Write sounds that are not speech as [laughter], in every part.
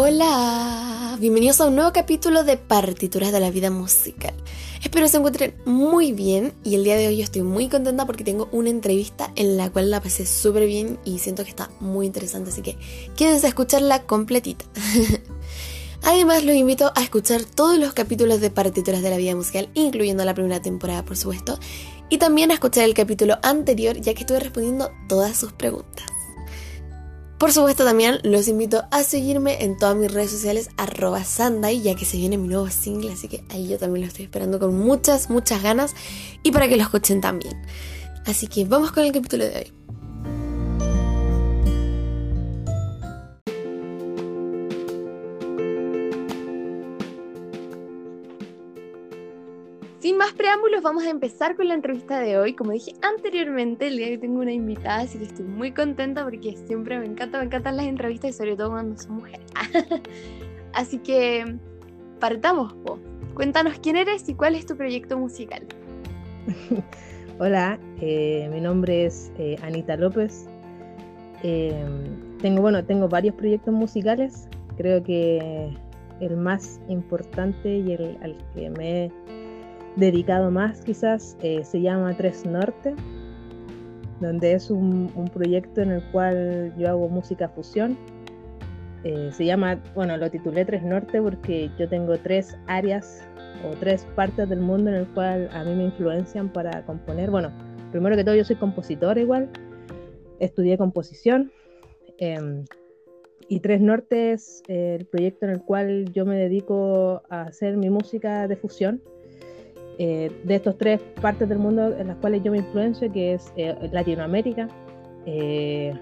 Hola, bienvenidos a un nuevo capítulo de Partituras de la Vida Musical. Espero se encuentren muy bien y el día de hoy yo estoy muy contenta porque tengo una entrevista en la cual la pasé súper bien y siento que está muy interesante, así que quédense a escucharla completita. [laughs] Además los invito a escuchar todos los capítulos de Partituras de la Vida Musical, incluyendo la primera temporada por supuesto, y también a escuchar el capítulo anterior ya que estuve respondiendo todas sus preguntas. Por supuesto también los invito a seguirme en todas mis redes sociales arroba Sandai, ya que se viene mi nuevo single, así que ahí yo también lo estoy esperando con muchas, muchas ganas y para que lo escuchen también. Así que vamos con el capítulo de hoy. Sin más preámbulos, vamos a empezar con la entrevista de hoy. Como dije anteriormente, el día de hoy tengo una invitada, así que estoy muy contenta porque siempre me encanta, me encantan las entrevistas y sobre todo cuando son mujeres. [laughs] así que partamos, po. Cuéntanos quién eres y cuál es tu proyecto musical. [laughs] Hola, eh, mi nombre es eh, Anita López. Eh, tengo, bueno, tengo varios proyectos musicales. Creo que el más importante y el al que me he dedicado más quizás eh, se llama Tres Norte, donde es un, proyecto en el cual yo hago música fusión. Eh, se llama, bueno, lo titulé Tres Norte porque yo tengo tres áreas o tres partes del mundo en el cual a mí me influencian para componer. Bueno, primero que todo yo soy compositora igual, estudié composición. Em, y Tres Norte es el proyecto en el cual yo me dedico a hacer mi música de fusión eh, de estos tres partes del mundo en las cuales yo me influencio, que es eh, Latinoamérica, eh,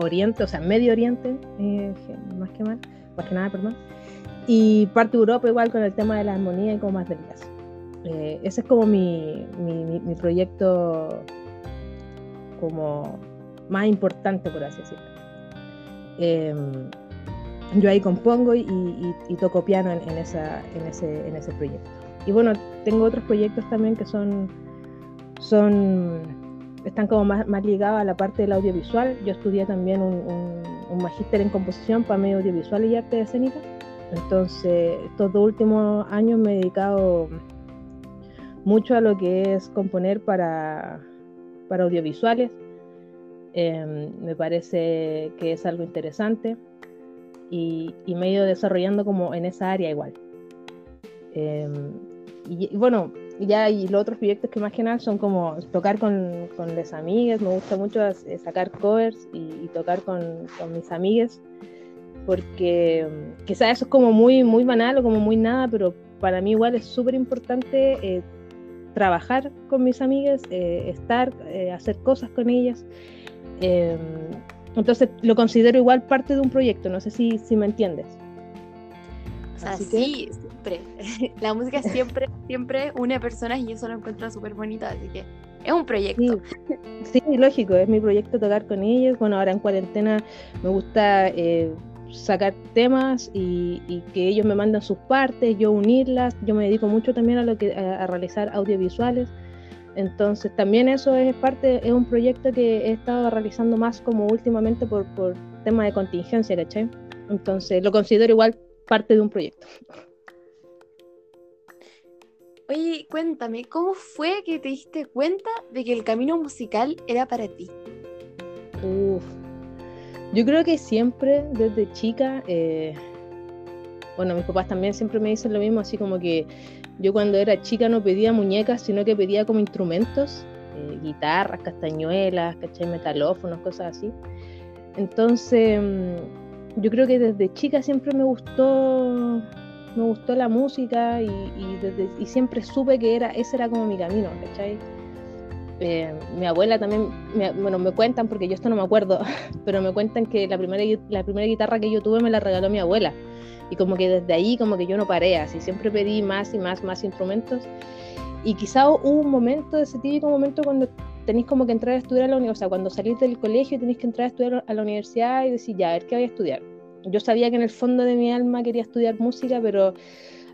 Oriente, o sea, Medio Oriente, más que mal, más que nada, perdón, y parte de Europa igual con el tema de la armonía y como más del jazz. ese es como mi, mi, mi, proyecto como más importante, por así decirlo. Yo ahí compongo y, y, y toco piano en, en, esa, en, ese, en ese proyecto. Y bueno, tengo otros proyectos también que son, son están como más, más ligados a la parte del audiovisual. Yo estudié también un, un, magíster en composición para medio audiovisual y arte escénica. Entonces, estos dos últimos años me he dedicado mucho a lo que es componer para, para audiovisuales. Em, me parece que es algo interesante y, y, me he ido desarrollando como en esa área igual. Eh, y, bueno, ya y los otros proyectos que más que nada son como tocar con, con las amigas, me gusta mucho eh, sacar covers y, tocar con, con, mis amigas, porque mm, quizás eso es como muy, muy banal o como muy nada, pero para mí igual es súper importante eh, trabajar con mis amigas, eh, estar, hacer cosas con ellas. Entonces lo considero igual parte de un proyecto, no sé si, si me entiendes. Así que... [laughs] La música siempre, siempre une a personas y eso lo encuentro súper bonito, así que es un proyecto. Sí. lógico, es mi proyecto tocar con ellos. Bueno, ahora en cuarentena me gusta eh, sacar temas y, que ellos me mandan sus partes, yo unirlas. Yo me dedico mucho también a lo que a, realizar audiovisuales. Entonces también eso es parte, es un proyecto que he estado realizando más como últimamente por, por tema de contingencia, ¿cachai? Entonces lo considero igual parte de un proyecto. Oye, cuéntame, ¿cómo fue que te diste cuenta de que el camino musical era para ti? Uf. Yo creo que siempre, desde chica, eh, bueno, mis papás también siempre me dicen lo mismo, así como que yo cuando era chica no pedía muñecas, sino que pedía como instrumentos, eh, guitarras, castañuelas, ¿cachai? metalófonos, cosas así. Entonces, mm, yo creo que desde chica siempre me gustó me gustó la música y, siempre supe que era, ese era como mi camino, ¿cachai? Eh, mi abuela también, bueno, me cuentan, porque yo esto no me acuerdo, [laughs] pero me cuentan que la primera, la primera guitarra que yo tuve me la regaló mi abuela. Y como que desde ahí como que yo no paré, así siempre pedí más y más, más instrumentos. Y quizá hubo un momento, ese típico momento cuando tenéis como que entrar a estudiar a la universidad, o sea, cuando salís del colegio tenéis que entrar a estudiar a la universidad y decir, ya, a ver qué voy a estudiar yo sabía que en el fondo de mi alma quería estudiar música, pero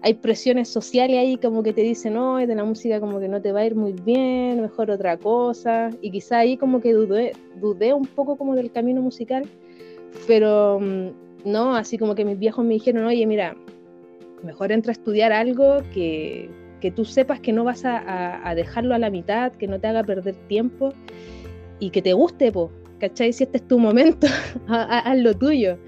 hay presiones sociales ahí como que te dicen, no, de la música como que no te va a ir muy bien, mejor otra cosa. Y quizá ahí como que dudé, dudé un poco como del camino musical, pero mm, no, así como que mis viejos me dijeron, oye, mira, mejor entra a estudiar algo que, que tú sepas que no vas a, dejarlo a la mitad, que no te haga perder tiempo y que te guste, po, ¿cachai? Si este es tu momento, [laughs] haz lo tuyo.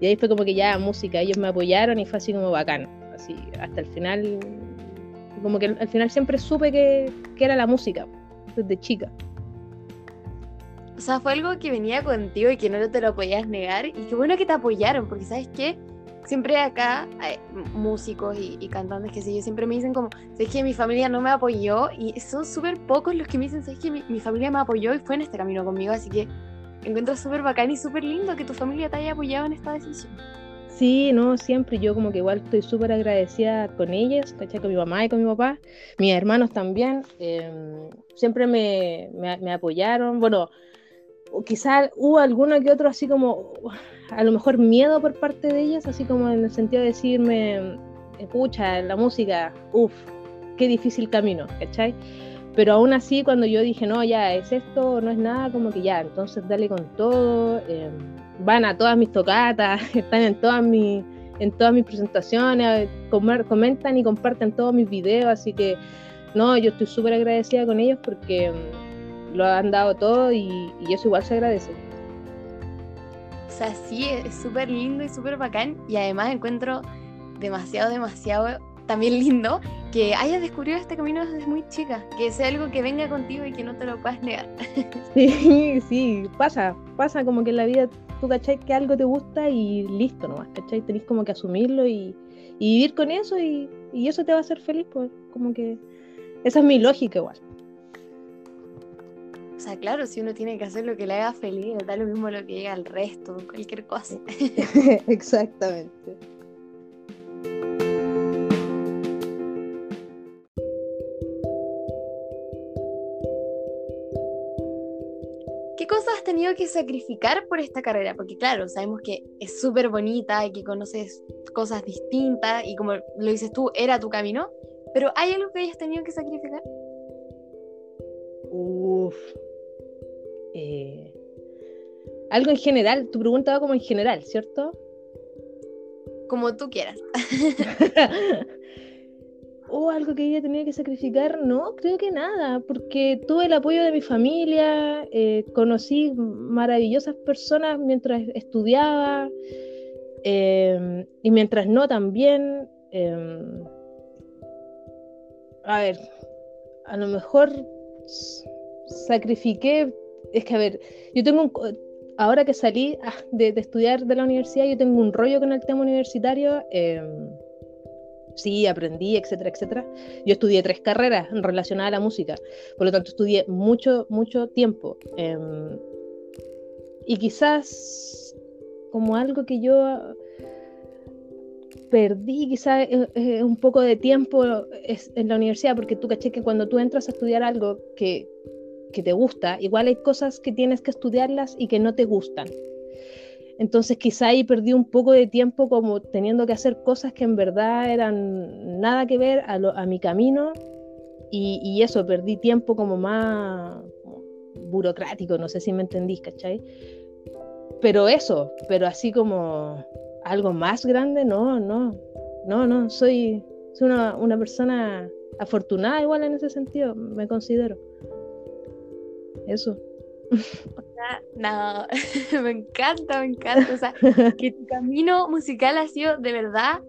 Y ahí fue como que ya música, ellos me apoyaron y fue así como bacán, así hasta el final, como que al final siempre supe que, que era la música, desde chica. O sea, fue algo que venía contigo y que no te lo podías negar. Y qué bueno que te apoyaron, porque sabes qué, siempre acá hay músicos y, cantantes que sé yo, siempre me dicen como, sabes que mi familia no me apoyó. Y son súper pocos los que me dicen, sabes que mi, mi, familia me apoyó y fue en este camino conmigo, así que encuentro súper bacán y súper lindo que tu familia te haya apoyado en esta decisión. Sí, no, siempre. Yo como que igual estoy súper agradecida con ellas, ¿cachai? Con mi mamá y con mi papá, mis hermanos también, em, siempre me, me, me apoyaron, bueno, quizás hubo alguno que otro así como, a lo mejor miedo por parte de ellas, así como en el sentido de decirme, escucha, la música, uff, qué difícil camino, ¿cachai? Pero aún así, cuando yo dije, no, ya es esto, no es nada, como que ya, entonces dale con todo, eh, van a todas mis tocatas, [laughs] están en todas mis, en todas mis presentaciones, comentan y comparten todos mis videos, así que no, yo estoy súper agradecida con ellos porque lo han dado todo y, eso igual se agradece. O sea, sí, es súper lindo y súper bacán y además encuentro demasiado, demasiado también lindo que hayas descubierto este camino desde muy chica, que sea algo que venga contigo y que no te lo puedas negar. [laughs] Sí, sí, pasa, pasa como que en la vida tú cachai que algo te gusta y listo nomás, cachai, tenés como que asumirlo y, y vivir con eso y, y, eso te va a hacer feliz, pues como que esa es mi lógica igual. O sea, claro, si uno tiene que hacer lo que le haga feliz, da lo mismo lo que llega al resto, cualquier cosa. [laughs] Exactamente. ¿Qué cosas has tenido que sacrificar por esta carrera? Porque claro, sabemos que es súper bonita y que conoces cosas distintas y como lo dices tú, era tu camino, pero ¿hay algo que hayas tenido que sacrificar? Eh, algo en general, tu pregunta va como en general, ¿cierto? Como tú quieras. [laughs] o algo que ella tenía que sacrificar, no, creo que nada, porque tuve el apoyo de mi familia, eh, conocí maravillosas personas mientras estudiaba em, y mientras no también. Em, a ver, a lo mejor sacrifiqué es que a ver, yo tengo un, ahora que salí ah, de, estudiar de la universidad, yo tengo un rollo con el tema universitario. Em, sí, aprendí, etcétera, etcétera. Yo estudié tres carreras relacionadas a la música, por lo tanto estudié mucho, mucho tiempo. Em, y quizás como algo que yo perdí quizás un poco de tiempo en la universidad, porque tú caché que cuando tú entras a estudiar algo que, que te gusta, igual hay cosas que tienes que estudiarlas y que no te gustan. Entonces quizá ahí perdí un poco de tiempo como teniendo que hacer cosas que en verdad eran nada que ver a, a mi camino y, eso, perdí tiempo como más burocrático, no sé si me entendís, ¿cachai? Pero eso, pero así como algo más grande, no, no, no, no, soy, soy una, una persona afortunada igual en ese sentido, me considero eso. O sea, no, [laughs] me encanta, me encanta. O sea, que tu [laughs] camino musical ha sido de verdad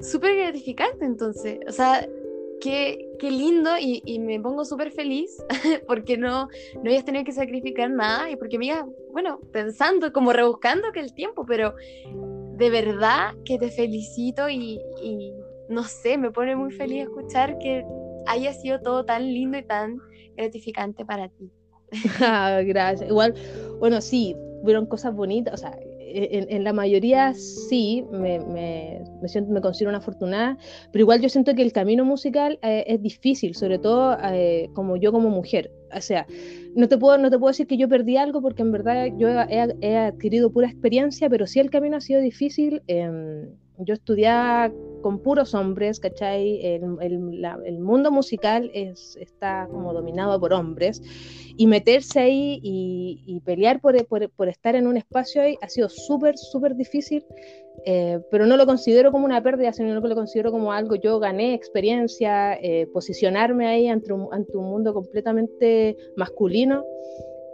súper gratificante, entonces. O sea, qué, qué lindo y, y, me pongo súper feliz [laughs] porque no, no hayas tenido que sacrificar nada y porque me iba, bueno, pensando, como rebuscando que el tiempo, pero de verdad que te felicito y, y no sé, me pone muy feliz escuchar que haya sido todo tan lindo y tan gratificante para ti. [laughs] Gracias. Igual, bueno, sí, fueron cosas bonitas, o sea, en, la mayoría sí, me, me, me, siento, me considero una afortunada, pero igual yo siento que el camino musical eh, es difícil, sobre todo eh, como yo como mujer. O sea, no te, puedo, no te puedo decir que yo perdí algo porque en verdad yo he, he adquirido pura experiencia, pero sí el camino ha sido difícil. Eh, yo estudiaba con puros hombres, ¿cachai? El, mundo musical es, está como dominado por hombres y meterse ahí y, pelear por, por, estar en un espacio ahí ha sido súper, súper difícil, eh, pero no lo considero como una pérdida, sino que lo considero como algo, yo gané experiencia, eh, posicionarme ahí ante un, ante un mundo completamente masculino.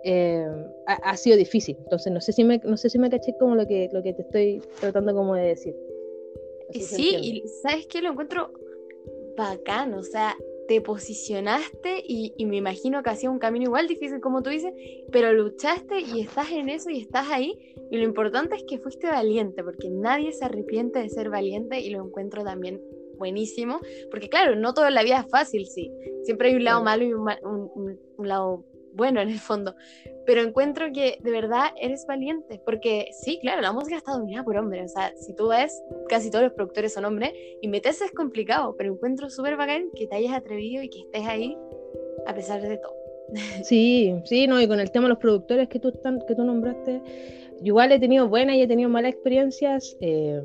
Eh, ha, sido difícil. Entonces no sé si me, no sé si me caché como lo que, lo que te estoy tratando como de decir. Sí, y sabes que lo encuentro bacán, o sea, te posicionaste y, me imagino que hacía un camino igual difícil como tú dices, pero luchaste y estás en eso y estás ahí y lo importante es que fuiste valiente, porque nadie se arrepiente de ser valiente y lo encuentro también buenísimo, porque claro, no toda la vida es fácil, sí, siempre hay un lado malo y un, un lado bueno en el fondo, pero encuentro que de verdad eres valiente, porque sí, claro, la música está dominada por hombres, o sea, si tú ves, casi todos los productores son hombres, y meterse es complicado, pero encuentro súper bacán que te hayas atrevido y que estés ahí a pesar de todo. [laughs] Sí, sí, no, y con el tema de los productores que tú, están, que tú nombraste, igual he tenido buenas y he tenido malas experiencias, eh,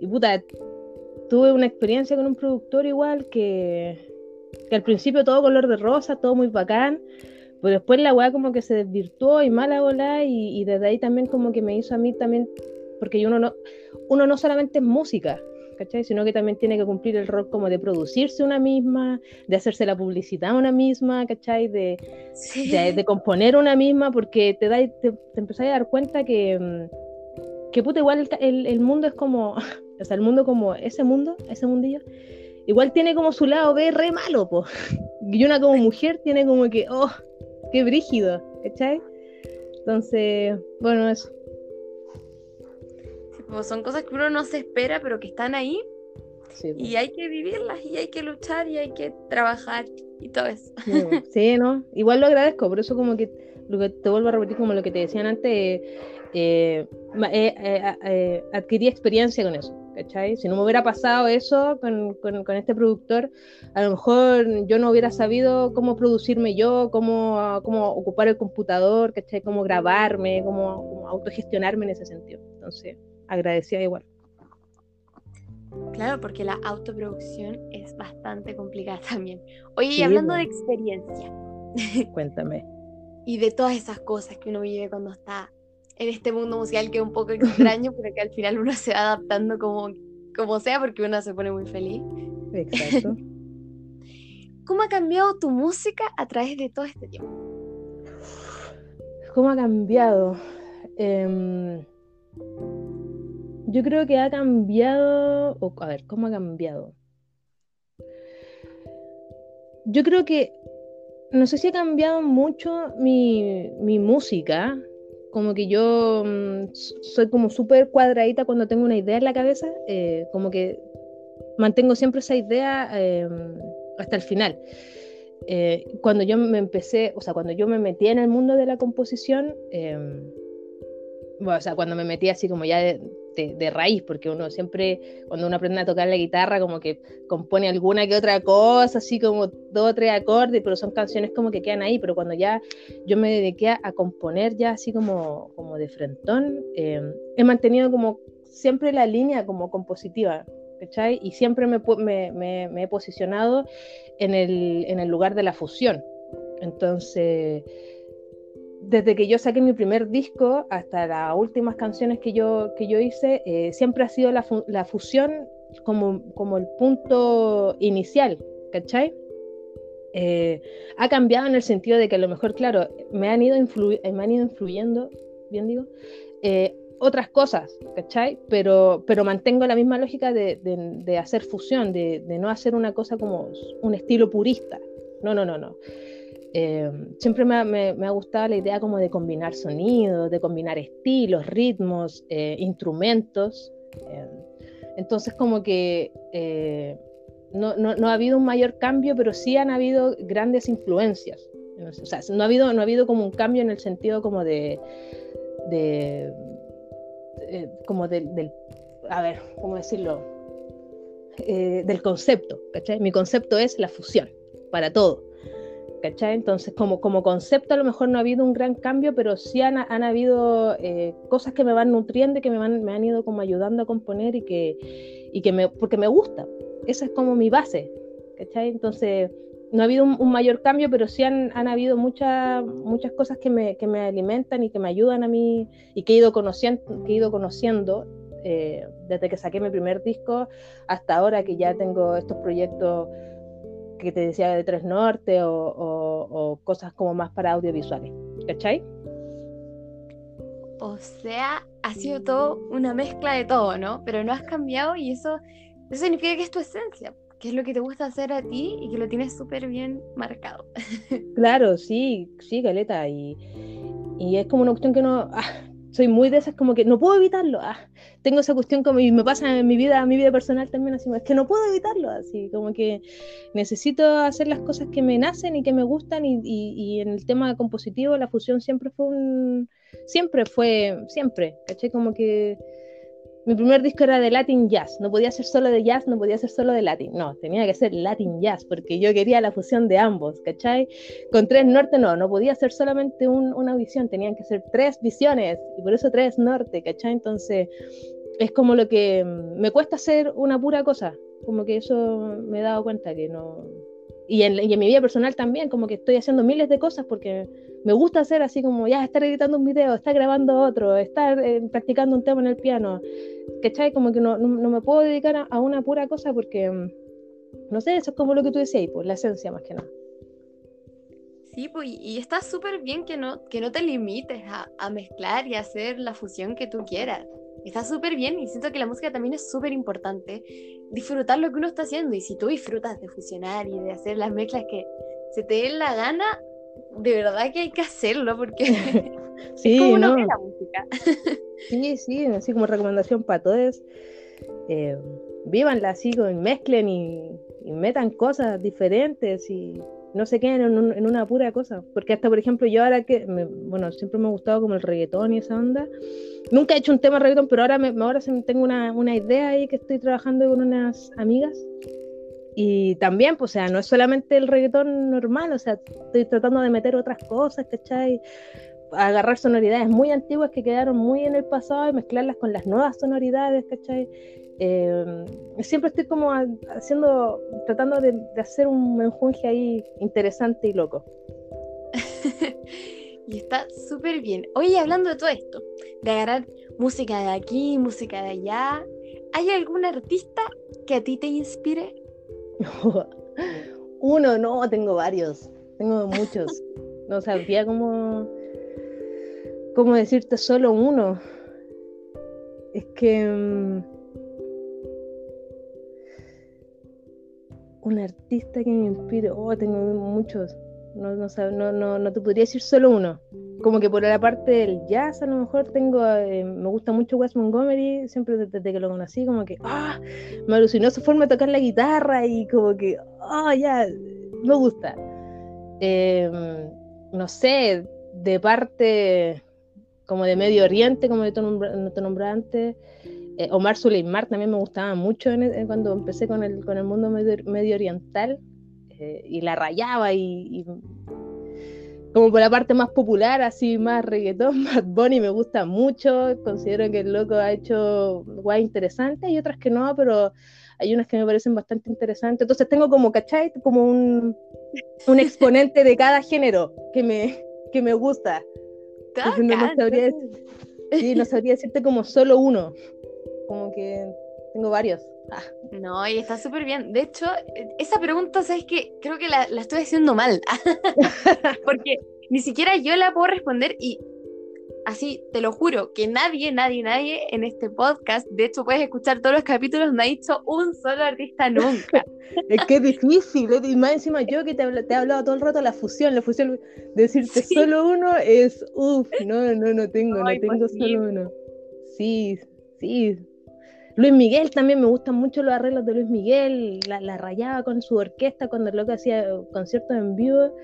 y puta, tuve una experiencia con un productor igual que que al principio todo color de rosa, todo muy bacán, pero después la weá como que se desvirtuó y mala bola y, y, desde ahí también como que me hizo a mí también, porque uno no, uno no solamente es música, ¿cachai? Sino que también tiene que cumplir el rol como de producirse una misma, de hacerse la publicidad una misma, ¿cachai? De, de, componer una misma, porque te, da, te, te a dar cuenta que, que puta, igual el, el mundo es como, [laughs] o sea, el mundo como ese mundo, ese mundillo, igual tiene como su lado B re malo, po. Y una como mujer tiene como que, oh, qué brígido, ¿cachai? Entonces, bueno, eso. pues son cosas que uno no se espera, pero que están ahí. Y hay que vivirlas, y hay que luchar, y hay que trabajar, y todo eso. [laughs] Sí, ¿no? Igual lo agradezco, por eso como que lo que te vuelvo a repetir como lo que te decían antes, eh, eh, eh, adquirí experiencia con eso. Si no me hubiera pasado eso con, este productor, a lo mejor yo no hubiera sabido cómo producirme yo, cómo, cómo ocupar el computador, ¿cachai? Cómo grabarme, cómo, autogestionarme en ese sentido. Entonces, agradecía igual. Claro, porque la autoproducción es bastante complicada [laughs] también. Oye, y hablando de experiencia. [laughs] Cuéntame. y de todas esas cosas que uno vive cuando está en este mundo musical que es un poco extraño, pero que al final uno se va adaptando como, como sea porque uno se pone muy feliz. Exacto. [laughs] ¿Cómo ha cambiado tu música a través de todo este tiempo? ¿Cómo ha cambiado? Em, yo creo que ha cambiado, a ver, ¿cómo ha cambiado? Yo creo que, no sé si ha cambiado mucho mi, mi música, como que yo mm, soy como súper cuadradita cuando tengo una idea en la cabeza, eh, como que mantengo siempre esa idea em, hasta el final. Eh, cuando yo me empecé, o sea, cuando yo me metí en el mundo de la composición, em, o sea, cuando me metí así como ya de, de, raíz, porque uno siempre, cuando uno aprende a tocar la guitarra, como que compone alguna que otra cosa, así como dos o tres acordes, pero son canciones como que quedan ahí, pero cuando ya yo me dediqué a, componer ya así como, como de frentón, em, he mantenido como siempre la línea como compositiva, ¿cachai? Y siempre me, me, me he posicionado en el, en el lugar de la fusión. Entonces, desde que yo saqué mi primer disco hasta las últimas canciones que yo, que yo hice, eh, siempre ha sido la, la fusión como, como, el punto inicial, ¿cachai? Eh, ha cambiado en el sentido de que a lo mejor, claro, me han ido, me han ido influyendo, bien digo, eh, otras cosas, ¿cachai? Pero, pero mantengo la misma lógica de, de, de hacer fusión, de, de, no hacer una cosa como un estilo purista. No, no, no, no. Eh, siempre me, ha gustado la idea como de combinar sonidos, de combinar estilos, ritmos, eh, instrumentos. Eh, entonces como que no, no, ha habido un mayor cambio, pero sí han habido grandes influencias. No ha habido, no ha habido como un cambio en el sentido como de, de como del, a ver, ¿cómo decirlo? del concepto. Mi concepto es la fusión para todo. ¿Cachai? Entonces, como, como concepto a lo mejor no ha habido un gran cambio, pero sí han, han habido eh, cosas que me van nutriendo y que me, van, me han ido como ayudando a componer y que, y que me, porque me gusta. Esa es como mi base, ¿cachai? Entonces, no ha habido un, mayor cambio, pero sí han, han habido muchas muchas cosas que me, que me, alimentan y que me ayudan a mí y que he ido conociendo, que he ido conociendo eh, desde que saqué mi primer disco hasta ahora que ya tengo estos proyectos que te decía de Tres Norte o, cosas como más para audiovisuales. ¿Cachai? O sea, ha sido todo una mezcla de todo, ¿no? Pero no has cambiado y eso, eso significa que es tu esencia, que es lo que te gusta hacer a ti y que lo tienes súper bien marcado. [laughs] Claro, sí, sí, Caleta. Y, y es como una cuestión que no. Ah, soy muy de esas como que no puedo evitarlo. Ah, tengo esa cuestión como y me pasa en mi vida, en mi vida personal también así, es que no puedo evitarlo, así como que necesito hacer las cosas que me nacen y que me gustan y, y, en el tema compositivo la fusión siempre fue un siempre fue siempre, ¿caché? Como que mi primer disco era de Latin Jazz, no podía ser solo de jazz, no podía ser solo de Latin, no, tenía que ser Latin Jazz, porque yo quería la fusión de ambos, ¿cachai? Con Tres Norte no, no podía ser solamente una visión, tenían que ser tres visiones, y por eso Tres Norte, ¿cachai? Entonces, es como lo que me cuesta hacer una pura cosa, como que eso me he dado cuenta que no... Y en, y en mi vida personal también, como que estoy haciendo miles de cosas porque me gusta hacer así como ya estar editando un video, estar grabando otro, estar eh, practicando un tema en el piano, ¿cachai? Como que no, no, me puedo dedicar a, una pura cosa porque, mm, no sé, eso es como lo que tú decías, pues la esencia más que nada. Sí, pues, y está súper bien que no, que no te limites a, a, mezclar y hacer la fusión que tú quieras. Está súper bien y siento que la música también es súper importante. Disfrutar lo que uno está haciendo y si tú disfrutas de fusionar y de hacer las mezclas que se te dé la gana, de verdad que hay que hacerlo porque sí, [laughs] [laughs] es como no. la música. [laughs] sí, sí, así como recomendación para todos. Eh, vívanla así, mezclen y, metan cosas diferentes y no se queden en, una pura cosa. Porque hasta, por ejemplo, yo ahora que, bueno, siempre me ha gustado como el reggaetón y esa onda. Nunca he hecho un tema de reggaetón, pero ahora, me, ahora tengo una, una idea ahí que estoy trabajando con unas amigas y también, pues, o sea, no es solamente el reggaetón normal, o sea, estoy tratando de meter otras cosas, ¿cachai? Agarrar sonoridades muy antiguas que quedaron muy en el pasado y mezclarlas con las nuevas sonoridades, ¿cachai? Eh, siempre estoy como haciendo, tratando de, hacer un menjunje ahí interesante y loco. [laughs] y está súper bien. Oye, hablando de todo esto, de agarrar música de aquí, música de allá, ¿hay algún artista que a ti te inspire? [laughs] Uno, no, tengo varios. Tengo muchos. [laughs] No sabía cómo, cómo decirte solo uno. Es que. Un artista que me inspire. Oh, tengo muchos. No, no, no, no, te podría decir solo uno. Como que por la parte del jazz, a lo mejor tengo. Eh, me gusta mucho Wes Montgomery, siempre desde, que lo conocí, como que. ¡Ah! Me alucinó su forma de tocar la guitarra y como que. ¡Ah! ya! Me gusta. Em, no sé, de parte como de Medio Oriente, como te nombré antes. Eh, Omar Suleimar también me gustaba mucho cuando empecé con el, con el mundo medio oriental. Eh, y la rayaba y, como por la parte más popular, así más reggaetón, [laughs] Bad Bunny me gusta mucho, considero que el loco ha hecho guay interesante, y otras que no, pero hay unas que me parecen bastante interesantes, entonces tengo como, ¿cachai? Como un, un exponente de cada género que me, que me gusta. no, sabría, sí, no sabría decirte como solo uno, como que tengo varios. Ah. No, y está súper bien. De hecho, esa pregunta, ¿sabes qué? Creo que la, estoy haciendo mal. [laughs] [laughs] Porque ni siquiera yo la puedo responder y así, te lo juro, que nadie, nadie, nadie en este podcast, de hecho puedes escuchar todos los capítulos, no ha dicho un solo artista nunca. [laughs] es que es difícil, y más encima yo que te, te he hablado todo el rato la fusión, la fusión, decirte solo uno es, uff, no, no, no tengo, no, tengo solo uno. Sí, sí, Luis Miguel también me gustan mucho los arreglos de Luis Miguel, la, rayaba con su orquesta cuando lo que hacía conciertos en vivo.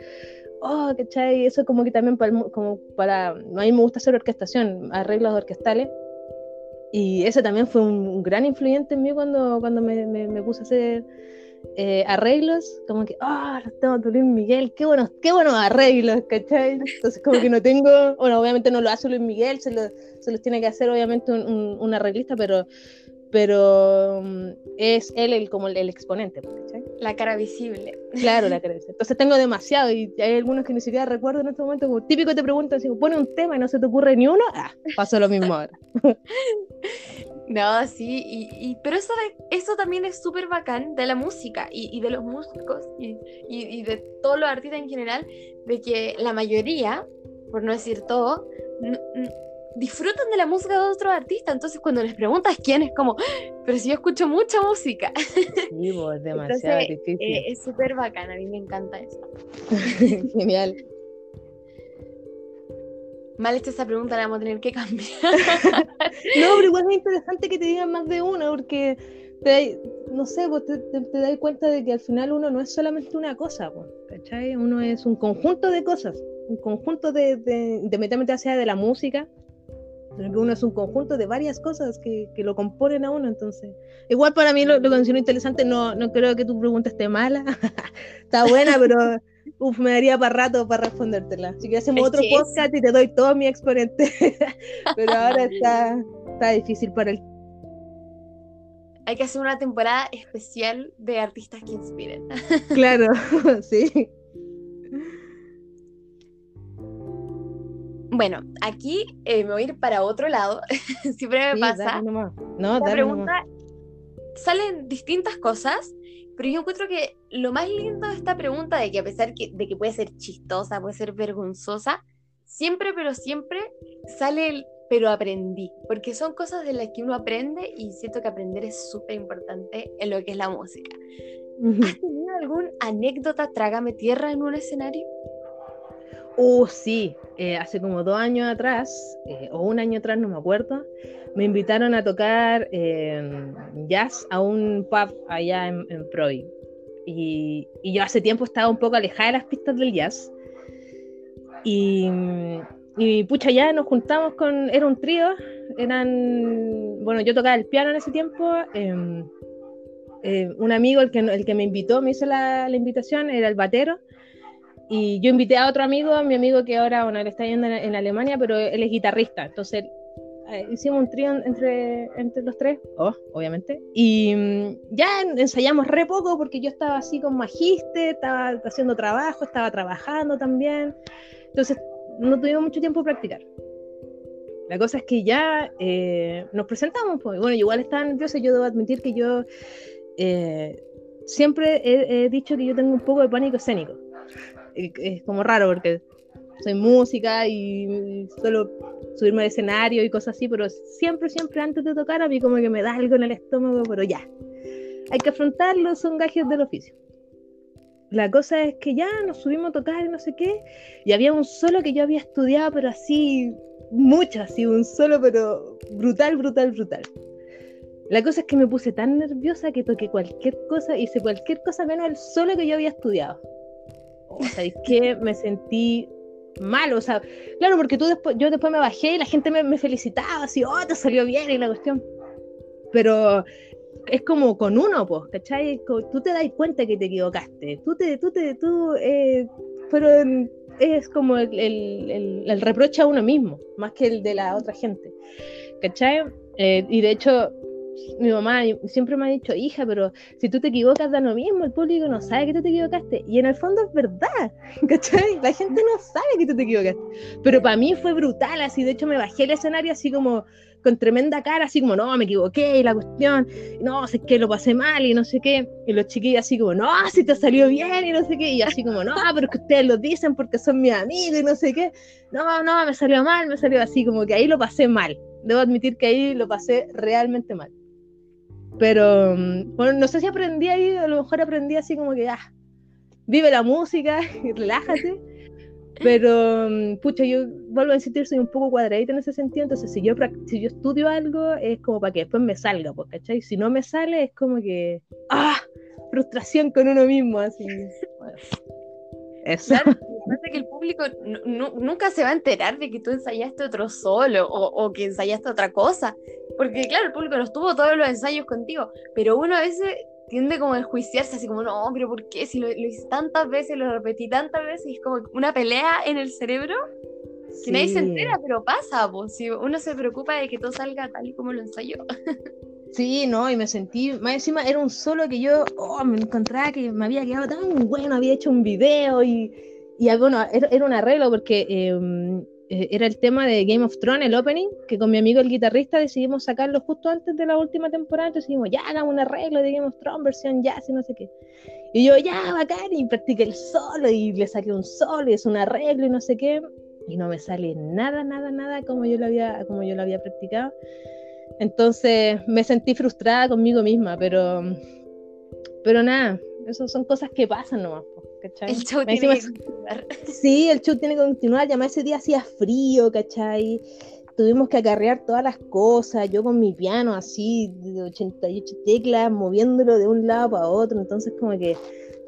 Oh, ¿cachai? Eso como que también para, como para, a mí me gusta hacer orquestación, arreglos orquestales. Y ese también fue un, gran influyente en mí cuando, cuando me, me, puse a hacer eh, arreglos, como que, ah, los tengo de Luis Miguel, qué buenos, qué buenos arreglos, ¿cachai? Entonces como que no tengo, bueno, obviamente no lo hace Luis Miguel, se, se los tiene que hacer obviamente un, un, arreglista, pero pero mm, es él el, como el, exponente, ¿cachai? La cara visible. Claro, la [laughs] cara visible. Entonces tengo demasiado y hay algunos que ni siquiera recuerdo en este momento, como típico te preguntan, si pone un tema y no se te ocurre ni uno, ah, pasó lo mismo ahora. [laughs] No, sí, y, pero eso, eso también es súper bacán de la música y, de los músicos y, de todos los artistas en general, de que la mayoría, por no decir todo, disfrutan de la música de otros artistas. Entonces, cuando les preguntas quién es, como, pero si yo escucho mucha música. Sí, es demasiado difícil. Eh, es súper bacán, a mí me encanta eso. [laughs] Genial. Mal hecha esa pregunta, la vamos a tener que cambiar. [laughs] no, pero igual es interesante que te digan más de uno, porque te, no sé, pues te, te, das cuenta de que al final uno no es solamente una cosa, ¿cachai? Uno es un conjunto de cosas, un conjunto de, de sea de la música, que uno es un conjunto de varias cosas que, que lo componen a uno, entonces. Igual para mí lo, lo considero interesante, no, no creo que tu pregunta esté mala, [laughs] está buena, pero Uf, me daría para rato para respondértela. Así que hacemos otro podcast y te doy todo mi exponente. [laughs] Pero ahora [laughs] está, está difícil para él. Hay que hacer una temporada especial de artistas que inspiren. Claro, sí. Bueno, aquí eh, me voy a ir para otro lado. [laughs] Siempre me pasa. No, la pregunta salen distintas cosas pero yo encuentro que lo más lindo de esta pregunta, de que a pesar de que puede ser chistosa, puede ser vergonzosa, siempre, pero siempre sale el pero aprendí, porque son cosas de las que uno aprende y siento que aprender es súper importante en lo que es la música. ¿Has tenido alguna anécdota trágame tierra en un escenario? Uh, sí, eh, hace como dos años atrás, eh, o un año atrás, no me acuerdo, me invitaron a tocar em, jazz a un pub allá en, Proy. Y, y, yo hace tiempo estaba un poco alejada de las pistas del jazz. Y, y pucha, ya nos juntamos con. Era un trío. Eran. Bueno, yo tocaba el piano en ese tiempo. Em, eh, un amigo, el que, el que me invitó, me hizo la, la, invitación, era el batero. Y yo invité a otro amigo, mi amigo que ahora, bueno, él está yendo en, Alemania, pero él es guitarrista. Entonces eh, hicimos un trío entre, entre los tres, oh, obviamente, y mm, ya ensayamos re poco porque yo estaba así con magiste, estaba haciendo trabajo, estaba trabajando también, entonces no tuvimos mucho tiempo para practicar. La cosa es que ya eh, nos presentamos, pues, bueno, igual estaba nerviosa, yo debo admitir que yo eh, siempre he, he, dicho que yo tengo un poco de pánico escénico. Es como raro porque soy música y solo subirme al escenario y cosas así, pero siempre, siempre antes de tocar a mí como que me da algo en el estómago, pero ya, hay que afrontarlo, son gajes del oficio. La cosa es que ya nos subimos a tocar y no sé qué, y había un solo que yo había estudiado, pero así, mucho, así, un solo, pero brutal, brutal, brutal. La cosa es que me puse tan nerviosa que toqué cualquier cosa, hice cualquier cosa menos el solo que yo había estudiado. O sea, es que me sentí mal, o sea, claro, porque tú después, yo después me bajé y la gente me, felicitaba, así, oh, te salió bien y la cuestión. Pero es como con uno, pues, ¿cachai? Tú te das cuenta que te equivocaste, tú te, tú te, tú, eh, pero es como el, el, el, reproche a uno mismo, más que el de la otra gente, ¿cachai? Eh, y de hecho, mi mamá siempre me ha dicho, hija, pero si tú te equivocas da lo mismo, el público no sabe que tú te equivocaste. Y en el fondo es verdad, [laughs] ¿cachai? La gente no sabe que tú te equivocaste. Pero para mí fue brutal, así, de hecho me bajé el escenario así como con tremenda cara, así como, no, me equivoqué, y la cuestión, no, sé que lo pasé mal y no sé qué. Y los chiquillos así como, no, si te salió bien y no sé qué. Y así como, no, pero que ustedes lo dicen porque son mis amigos y no sé qué. No, no, me salió mal, me salió así, como que ahí lo pasé mal. Debo admitir que ahí lo pasé realmente mal. Pero, mm, bueno, no sé si aprendí ahí, a lo mejor aprendí así como que, ah, vive la música [laughs] y relájate. Pero, mm, pucha, yo vuelvo a decir, soy un poco cuadradita en ese sentido, entonces si yo, si yo estudio algo es como para que después me salga, ¿cachai? Si no me sale es como que, ah, frustración con uno mismo, así. eso. Claro, [laughs] que el público nunca se va a enterar de que tú ensayaste otro solo o, o que ensayaste otra cosa. Porque claro, el público no estuvo todos los ensayos contigo, pero uno a veces tiende como a enjuiciarse, así como, no, pero ¿por qué? Si lo, hice tantas veces, lo repetí tantas veces, y es como una pelea en el cerebro que nadie se entera, pero pasa, pues, si uno se preocupa de que todo salga tal y como lo ensayó. [laughs] Sí, no, y me sentí, más encima era un solo que yo oh, me encontraba que me había quedado tan bueno, había hecho un video y, y bueno, era, un arreglo porque em, eh, era el tema de Game of Thrones, el opening, que con mi amigo el guitarrista decidimos sacarlo justo antes de la última temporada, entonces dijimos, ya hagamos un arreglo de Game of Thrones, versión jazz y no sé qué. Y yo, ya, bacán, y practiqué el solo y le saqué un solo y es un arreglo y no sé qué, y no me sale nada, nada, nada como yo lo había, como yo lo había practicado. Entonces me sentí frustrada conmigo misma, pero, pero nada, eso son cosas que pasan nomás. ¿Cachai? El show tiene que continuar. [laughs] Sí, el show tiene que continuar. Ya ese día hacía frío, ¿cachai? Tuvimos que acarrear todas las cosas, yo con mi piano así, de 88 teclas, moviéndolo de un lado para otro. Entonces, como que,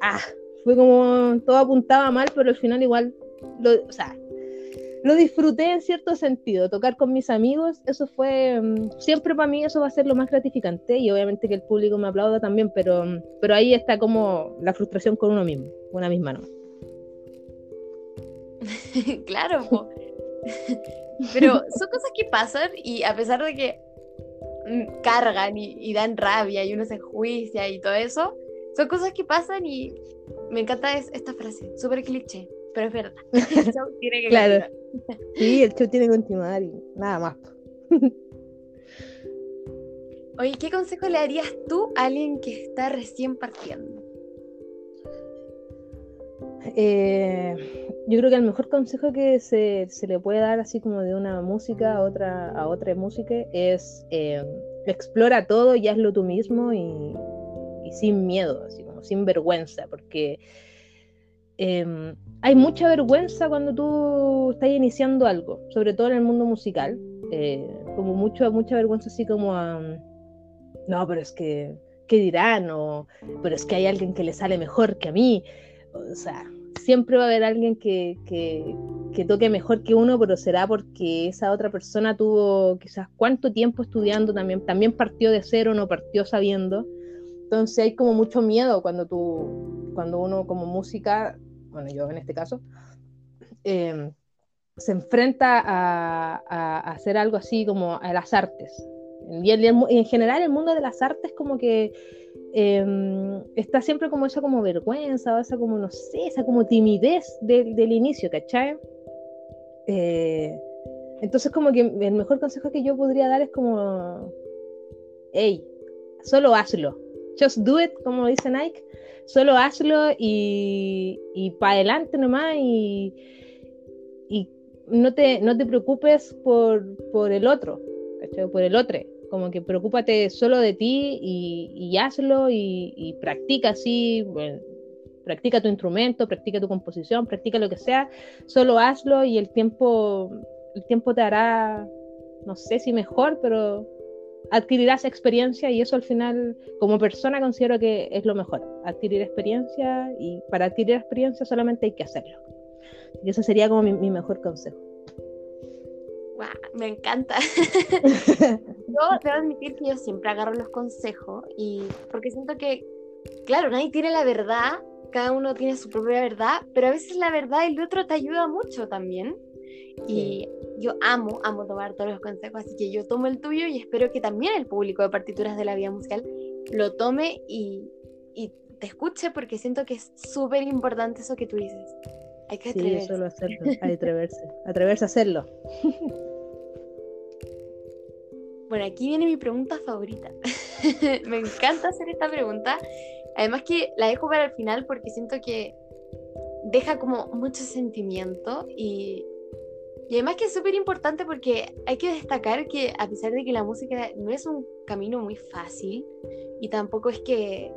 ah, fue como todo apuntaba mal, pero al final igual, lo, o sea, lo disfruté en cierto sentido, tocar con mis amigos, eso fue, mm, siempre para mí eso va a ser lo más gratificante y obviamente que el público me aplauda también, pero, mm, pero ahí está como la frustración con uno mismo, una misma no. [laughs] claro, [laughs] pero son cosas que pasan y a pesar de que mm, cargan y, dan rabia y uno se enjuicia y todo eso, son cosas que pasan y me encanta esta frase, súper cliché, pero es verdad. [laughs] El show tiene que claro. Sí, el show tiene que continuar y nada más. [laughs] Oye, ¿qué consejo le darías tú a alguien que está recién partiendo? Eh, yo creo que el mejor consejo que se, le puede dar así como de una música a otra, a otra música es eh, explora todo y hazlo tú mismo y, y, sin miedo, así como sin vergüenza, porque Em, hay mucha vergüenza cuando tú estás iniciando algo, sobre todo en el mundo musical, eh, como mucho, mucha vergüenza así como a, no, pero es que, ¿qué dirán? O, pero es que hay alguien que le sale mejor que a mí. O sea, siempre va a haber alguien que, que, que toque mejor que uno, pero será porque esa otra persona tuvo quizás cuánto tiempo estudiando también, también partió de cero, no partió sabiendo. Entonces hay como mucho miedo cuando tú, cuando uno como música bueno, yo en este caso, em, se enfrenta a, hacer algo así como a las artes. Y en, general el mundo de las artes como que em, está siempre como esa como vergüenza, o esa como, no sé, esa como timidez del inicio, ¿cachai? Eh, entonces como que el mejor consejo que yo podría dar es como, hey, solo hazlo, just do it, como dice Nike, solo hazlo y, y para adelante nomás y, y no, te, no te preocupes por, por el otro, por el otro. Como que preocúpate solo de ti y, y hazlo y, practica así, practica tu instrumento, practica tu composición, practica lo que sea, solo hazlo y el tiempo, el tiempo te hará, no sé si mejor, pero adquirirás experiencia y eso al final como persona considero que es lo mejor, adquirir experiencia y para adquirir experiencia solamente hay que hacerlo. Y ese sería como mi, mejor consejo. me encanta. [laughs] yo debo admitir que yo siempre agarro los consejos y porque siento que, claro, nadie tiene la verdad, cada uno tiene su propia verdad, pero a veces la verdad del otro te ayuda mucho también. Y yo amo, amo tomar todos los consejos, así que yo tomo el tuyo y espero que también el público de partituras de la vida musical lo tome y, y te escuche porque siento que es súper importante eso que tú dices. Hay que atreverse. Sí, solo hacerlo, hay atreverse, atreverse a hacerlo. [laughs] Bueno, aquí viene mi pregunta favorita. [laughs] Me encanta hacer esta pregunta. Además que la dejo para el final porque siento que deja como mucho sentimiento y y además que es súper importante porque hay que destacar que a pesar de que la música no es un camino muy fácil y tampoco es que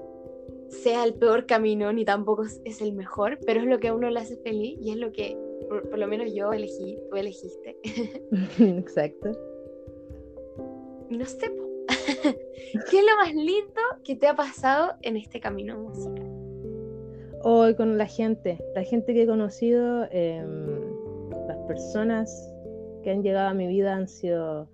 sea el peor camino ni tampoco es el mejor, pero es lo que a uno le hace feliz y es lo que por, lo menos yo elegí, tú elegiste. [laughs] Exacto. Y no sé, [laughs] ¿qué es lo más lindo que te ha pasado en este camino musical? Hoy con la gente, la gente que he conocido. Eh personas que han llegado a mi vida han sido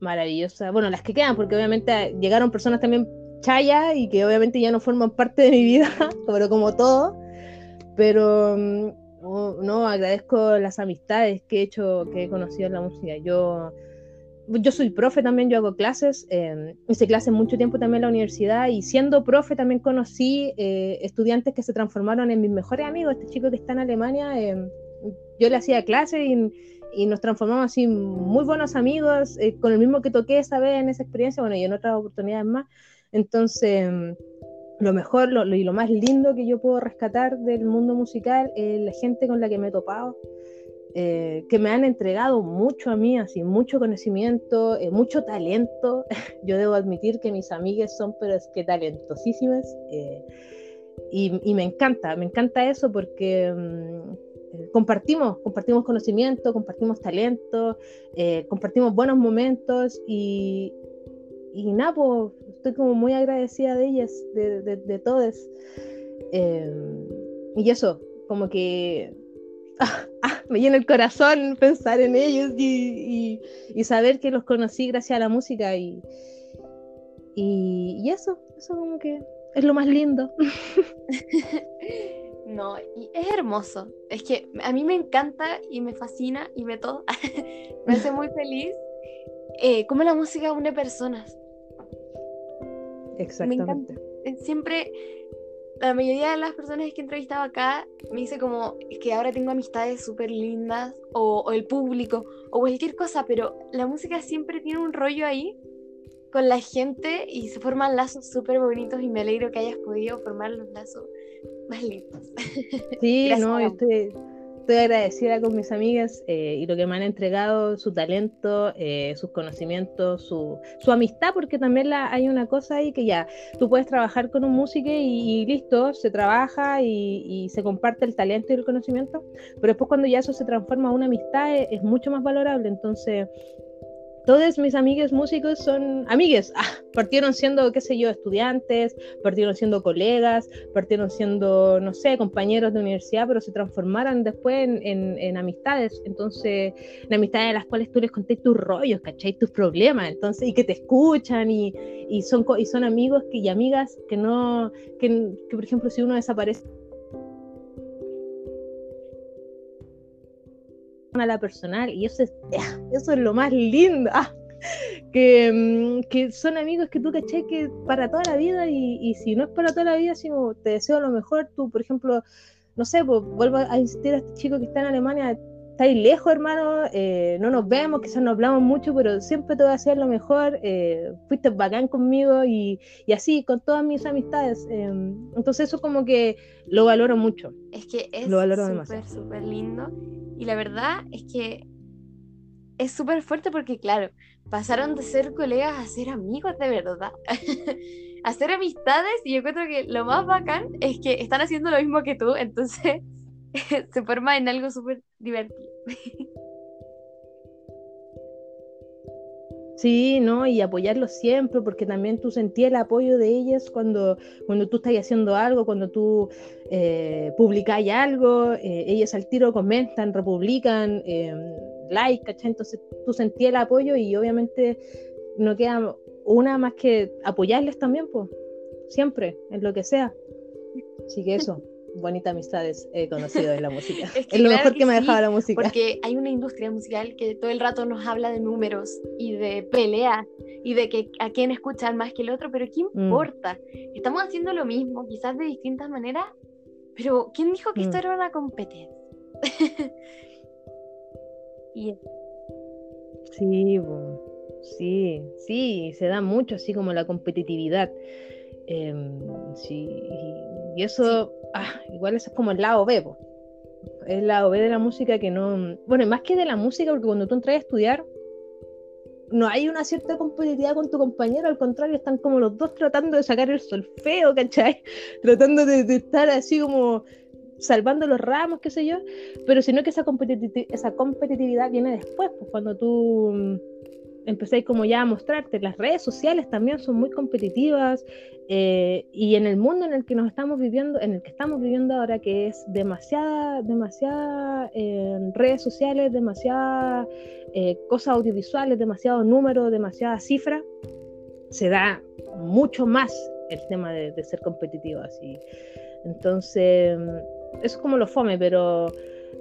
maravillosas. Bueno, las que quedan, porque obviamente llegaron personas también chaya y que obviamente ya no forman parte de mi vida, [laughs] pero como todo. Pero mm, no, agradezco las amistades que he hecho, que he conocido en la música. Yo, yo soy profe también, yo hago clases, eh, hice clases mucho tiempo también en la universidad y siendo profe también conocí eh, estudiantes que se transformaron en mis mejores amigos. Este chico que está en Alemania, eh, yo le hacía clases y, nos transformamos así muy buenos amigos, eh, con el mismo que toqué esa vez en esa experiencia, bueno, y en otras oportunidades más. Entonces lo mejor y lo más lindo que yo puedo rescatar del mundo musical es la gente con la que me he topado, eh, que me han entregado mucho a mí, así, mucho conocimiento, eh, mucho talento. [laughs] yo debo admitir que mis amigas son, pero es que talentosísimas. Eh, y, me encanta, me encanta eso porque mm, compartimos, compartimos conocimiento, compartimos talento, compartimos buenos momentos y, y nada, pues, estoy como muy agradecida de ellas, de, de, de todas. Em, y eso, como que [laughs] ah, me llena el corazón pensar en ellos y, y, saber que los conocí gracias a la música y, y, eso, eso como que es lo más lindo. [laughs] [laughs] No, y es hermoso. Es que a mí me encanta y me fascina y me todo. [laughs] me hace muy [laughs] feliz eh, cómo la música une personas. Exactamente. Eh, siempre, la mayoría de las personas que he entrevistado acá me dice como que ahora tengo amistades súper lindas, o, el público, o cualquier cosa, pero la música siempre tiene un rollo ahí con la gente y se forman lazos súper bonitos y me alegro que hayas podido formar los lazos [laughs] más lindos. Sí, no, estoy, estoy agradecida con mis amigas eh, y lo que me han entregado, su talento, eh, sus conocimientos, su, su, amistad, porque también la, hay una cosa ahí que ya, tú puedes trabajar con un músico y, listo, se trabaja y, y, se comparte el talento y el conocimiento, pero después cuando ya eso se transforma en una amistad es, es mucho más valorable, entonces todos mis amigos músicos son amigues. Ah, partieron siendo, qué sé yo, estudiantes, partieron siendo colegas, partieron siendo, no sé, compañeros de universidad, pero se transformaron después en, amistades. Entonces, en amistades en las cuales tú les contés tus rollos, ¿cachai? Tus problemas, entonces, y que te escuchan y, son, y son amigos que, y amigas que no, que, que por ejemplo, si uno desaparece a la personal y eso es, eso es lo más lindo. Ah, que, mm, que, son amigos que tú caché que para toda la vida y, si no es para toda la vida, sino te deseo lo mejor, tú, por ejemplo, no sé, pues vuelvo a insistir a este chico que está en Alemania, estáis lejos, hermano, eh, no nos vemos, quizás no hablamos mucho, pero siempre te voy a hacer lo mejor, eh, fuiste bacán conmigo y, y, así, con todas mis amistades. Em, entonces eso como que lo valoro mucho. Es que es súper, súper lindo y la verdad es que es súper fuerte porque, claro, pasaron de ser colegas a ser amigos de verdad. [laughs] a ser amistades y yo creo que lo más bacán es que están haciendo lo mismo que tú, entonces [laughs] se forma en algo súper divertido. Sí, ¿no? Y apoyarlos siempre, porque también tú sentías el apoyo de ellas cuando, cuando tú estás haciendo algo, cuando tú eh, algo, eh, ellas al tiro comentan, republican, eh, like, ¿cachai? Entonces tú sentías el apoyo y obviamente no queda una más que apoyarles también, pues, siempre, en lo que sea. Así que eso bonitas amistades he conocido de la música. [laughs] es, lo mejor que, me ha dejado la música. Porque hay una industria musical que todo el rato nos habla de números y de pelea y de que a quién escuchan más que el otro, pero ¿qué mm. importa? Estamos haciendo lo mismo, quizás de distintas maneras, pero ¿quién dijo que esto mm. era una competencia? [laughs] y... Sí, sí, sí, se da mucho así como la competitividad. Em, sí, y eso, ah, igual eso es como el lado B, es el lado B de la música que no. Bueno, más que de la música, porque cuando tú entras a estudiar, no hay una cierta competitividad con tu compañero, al contrario, están como los dos tratando de sacar el solfeo, ¿cachai? [laughs] Tratando de, estar así como salvando los ramos, qué sé yo, pero sino que esa, esa competitividad viene después, pues cuando tú empecé como ya a mostrarte, las redes sociales también son muy competitivas eh, y en el mundo en el que nos estamos viviendo, en el que estamos viviendo ahora, que es demasiada, demasiada eh, redes sociales, demasiadas eh, cosas audiovisuales, demasiado número, demasiada cifra, se da mucho más el tema de, ser competitivo así. Entonces, eso es como lo fome, pero,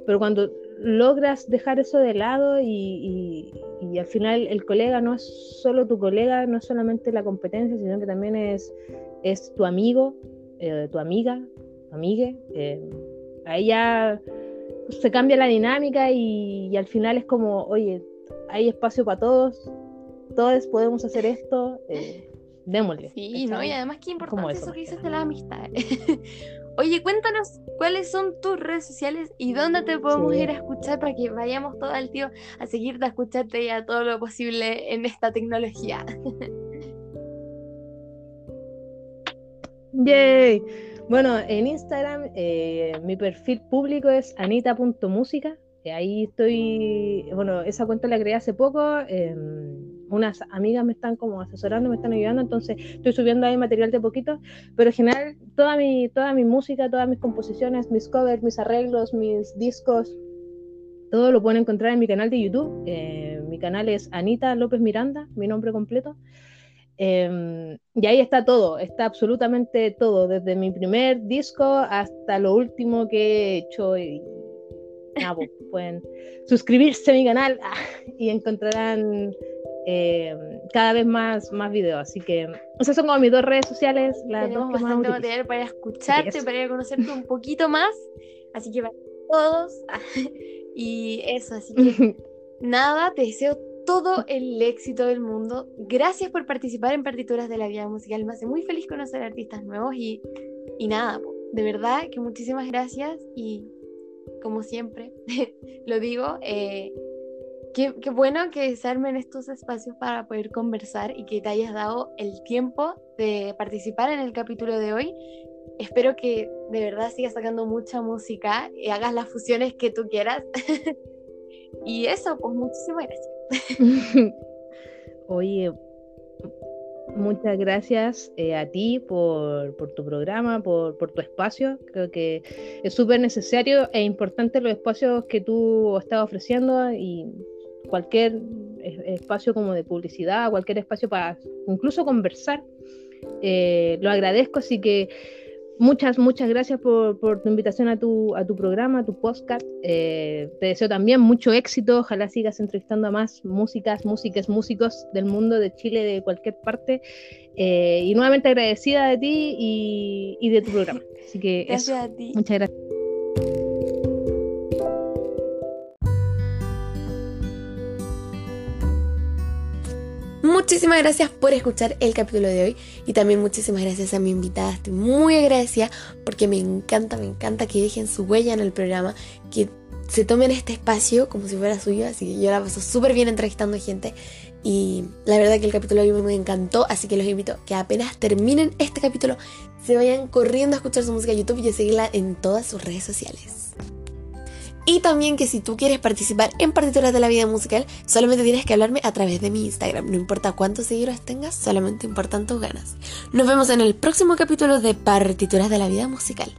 pero cuando logras dejar eso de lado y, al final el colega no es solo tu colega, no es solamente la competencia, sino que también es, es tu amigo, eh, tu amiga, amigue. Eh, ahí ya se cambia la dinámica y, al final es como, oye, hay espacio para todos, todos podemos hacer esto, eh, démosle. Sí, ¿no? y además qué importante eso, que dices de la amistad. [laughs] Oye, cuéntanos cuáles son tus redes sociales y dónde te podemos ir a escuchar para que vayamos todo el tío a seguirte, a escucharte y a todo lo posible en esta tecnología. [laughs] Yay. Bueno, en Instagram eh, mi perfil público es anita.música. Ahí estoy, bueno, esa cuenta la creé hace poco. Em, unas amigas me están como asesorando, me están ayudando, entonces estoy subiendo ahí material de poquito, pero en general toda mi, toda mi música, todas mis composiciones, mis covers, mis arreglos, mis discos, todo lo pueden encontrar en mi canal de YouTube. Eh, mi canal es Anita López Miranda, mi nombre completo. Em, y ahí está todo, está absolutamente todo, desde mi primer disco hasta lo último que he hecho. Y, pues, pueden suscribirse a mi canal [laughs] y encontrarán eh, cada vez más, más videos. Así que esas son como mis dos redes sociales, las dos que más material para escucharte, para conocerte un poquito más. Así que para todos. [laughs] y eso, así que [laughs] nada, te deseo todo el éxito del mundo. Gracias por participar en Partituras de la Vida Musical. Me hace muy feliz conocer artistas nuevos y, y nada, de verdad que muchísimas gracias y como siempre [laughs] lo digo, eh, Qué, bueno que se armen estos espacios para poder conversar y que te hayas dado el tiempo de participar en el capítulo de hoy. Espero que de verdad sigas sacando mucha música y hagas las fusiones que tú quieras. [laughs] y eso, pues muchísimas gracias. [laughs] Oye, muchas gracias eh, a ti por, tu programa, por, por, tu espacio. Creo que es súper necesario e importante los espacios que tú estás ofreciendo y cualquier espacio como de publicidad, cualquier espacio para incluso conversar. Eh, lo agradezco, así que muchas, muchas gracias por, tu invitación a tu, a tu programa, a tu podcast. Eh, te deseo también mucho éxito, ojalá sigas entrevistando a más músicas, músicas, músicos del mundo, de Chile, de cualquier parte. Eh, y nuevamente agradecida de ti y, de tu programa. Así que gracias a ti. Muchas gracias. Muchísimas gracias por escuchar el capítulo de hoy y también muchísimas gracias a mi invitada. Estoy muy agradecida porque me encanta, me encanta que dejen su huella en el programa, que se tomen este espacio como si fuera suyo. Así que yo la paso súper bien entrevistando gente y la verdad que el capítulo de hoy me encantó. Así que los invito a que apenas terminen este capítulo se vayan corriendo a escuchar su música en YouTube y a seguirla en todas sus redes sociales. Y también que si tú quieres participar en Partituras de la Vida Musical, solamente tienes que hablarme a través de mi Instagram. No importa cuántos seguidores tengas, solamente importan tus ganas. Nos vemos en el próximo capítulo de Partituras de la Vida Musical.